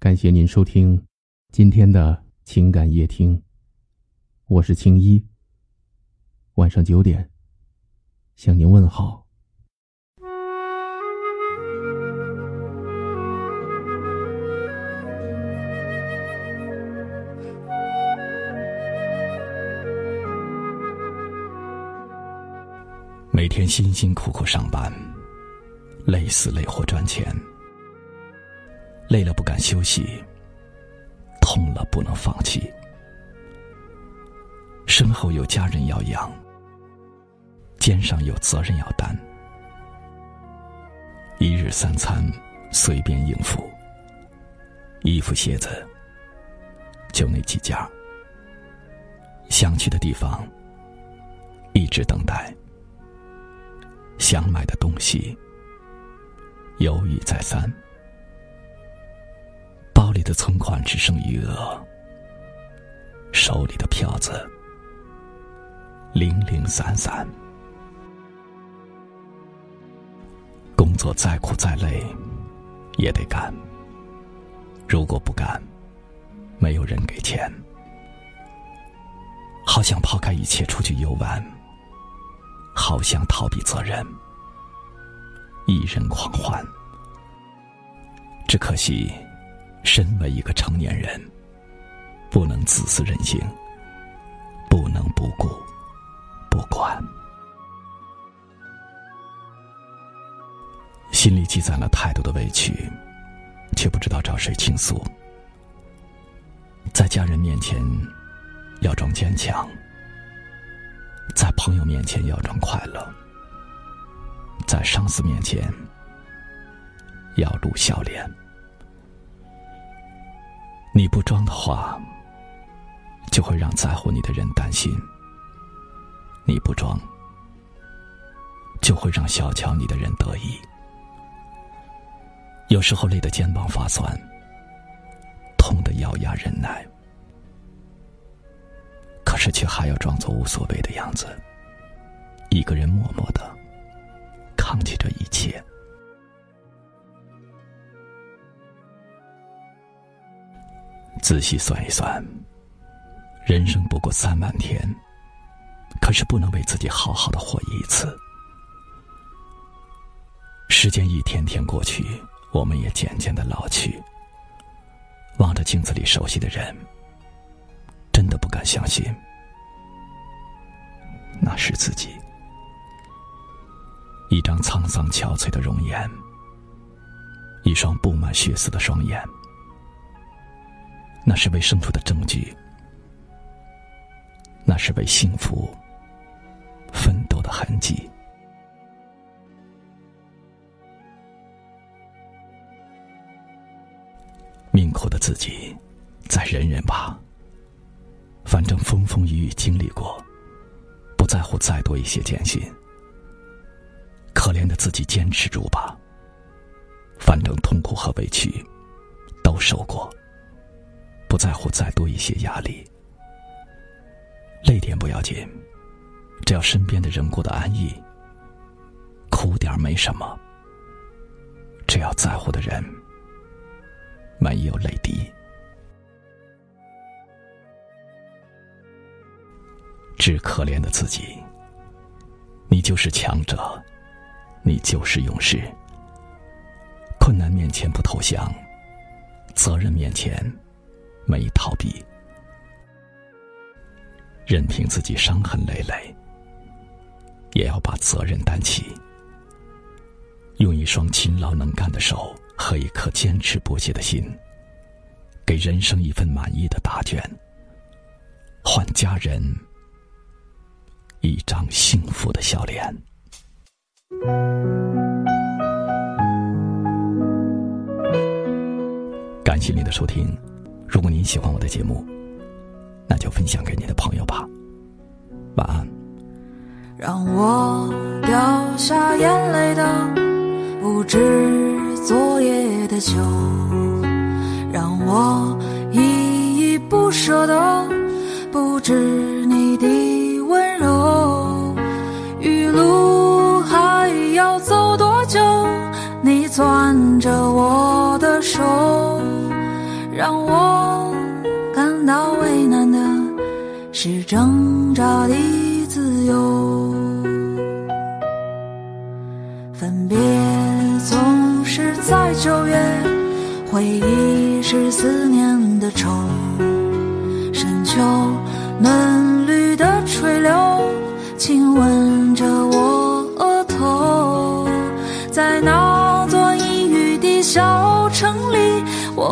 感谢您收听今天的情感夜听，我是青衣。晚上九点向您问好。每天辛辛苦苦上班，累死累活赚钱。累了不敢休息，痛了不能放弃，身后有家人要养，肩上有责任要担，一日三餐随便应付，衣服鞋子就那几件，想去的地方一直等待，想买的东西犹豫再三。包里的存款只剩余额，手里的票子零零散散。工作再苦再累也得干，如果不干，没有人给钱。好想抛开一切出去游玩，好想逃避责任，一人狂欢。只可惜。身为一个成年人，不能自私任性，不能不顾不管，心里积攒了太多的委屈，却不知道找谁倾诉。在家人面前要装坚强，在朋友面前要装快乐，在上司面前要露笑脸。你不装的话，就会让在乎你的人担心；你不装，就会让小瞧你的人得意。有时候累得肩膀发酸，痛得咬牙忍耐，可是却还要装作无所谓的样子，一个人默默的扛起这一切。仔细算一算，人生不过三万天，可是不能为自己好好的活一次。时间一天天过去，我们也渐渐的老去。望着镜子里熟悉的人，真的不敢相信，那是自己。一张沧桑憔悴的容颜，一双布满血丝的双眼。那是为生出的证据，那是为幸福奋斗的痕迹。命苦的自己，再忍忍吧。反正风风雨雨经历过，不在乎再多一些艰辛。可怜的自己，坚持住吧。反正痛苦和委屈都受过。不在乎再多一些压力，累点不要紧，只要身边的人过得安逸。哭点没什么，只要在乎的人没有泪滴。只可怜的自己，你就是强者，你就是勇士。困难面前不投降，责任面前。没逃避，任凭自己伤痕累累，也要把责任担起。用一双勤劳能干的手和一颗坚持不懈的心，给人生一份满意的答卷，换家人一张幸福的笑脸。感谢您的收听。如果您喜欢我的节目，那就分享给你的朋友吧。晚安。让我掉下眼泪的不止昨夜的酒，让我依依不舍的不止你的温柔。余路还要走多久？你攥着我的手。让我感到为难的是挣扎的自由。分别总是在九月回忆是思念的愁深秋嫩绿的垂柳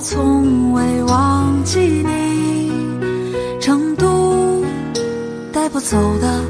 我从未忘记你，成都带不走的。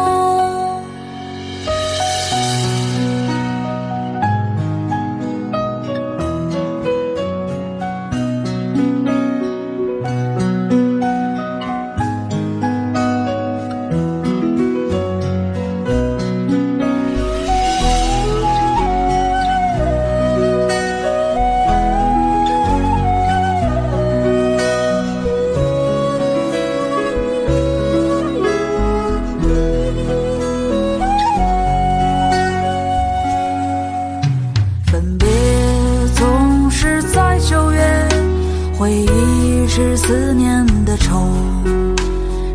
回忆是思念的愁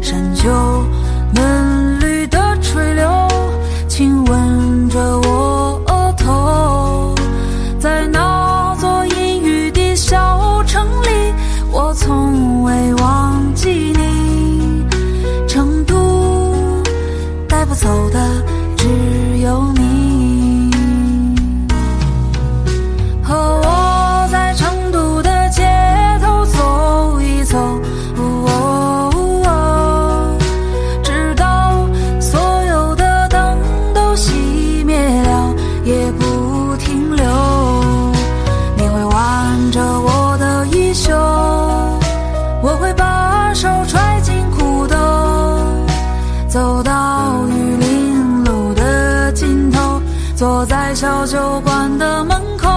深秋嫩坐在小酒馆的门口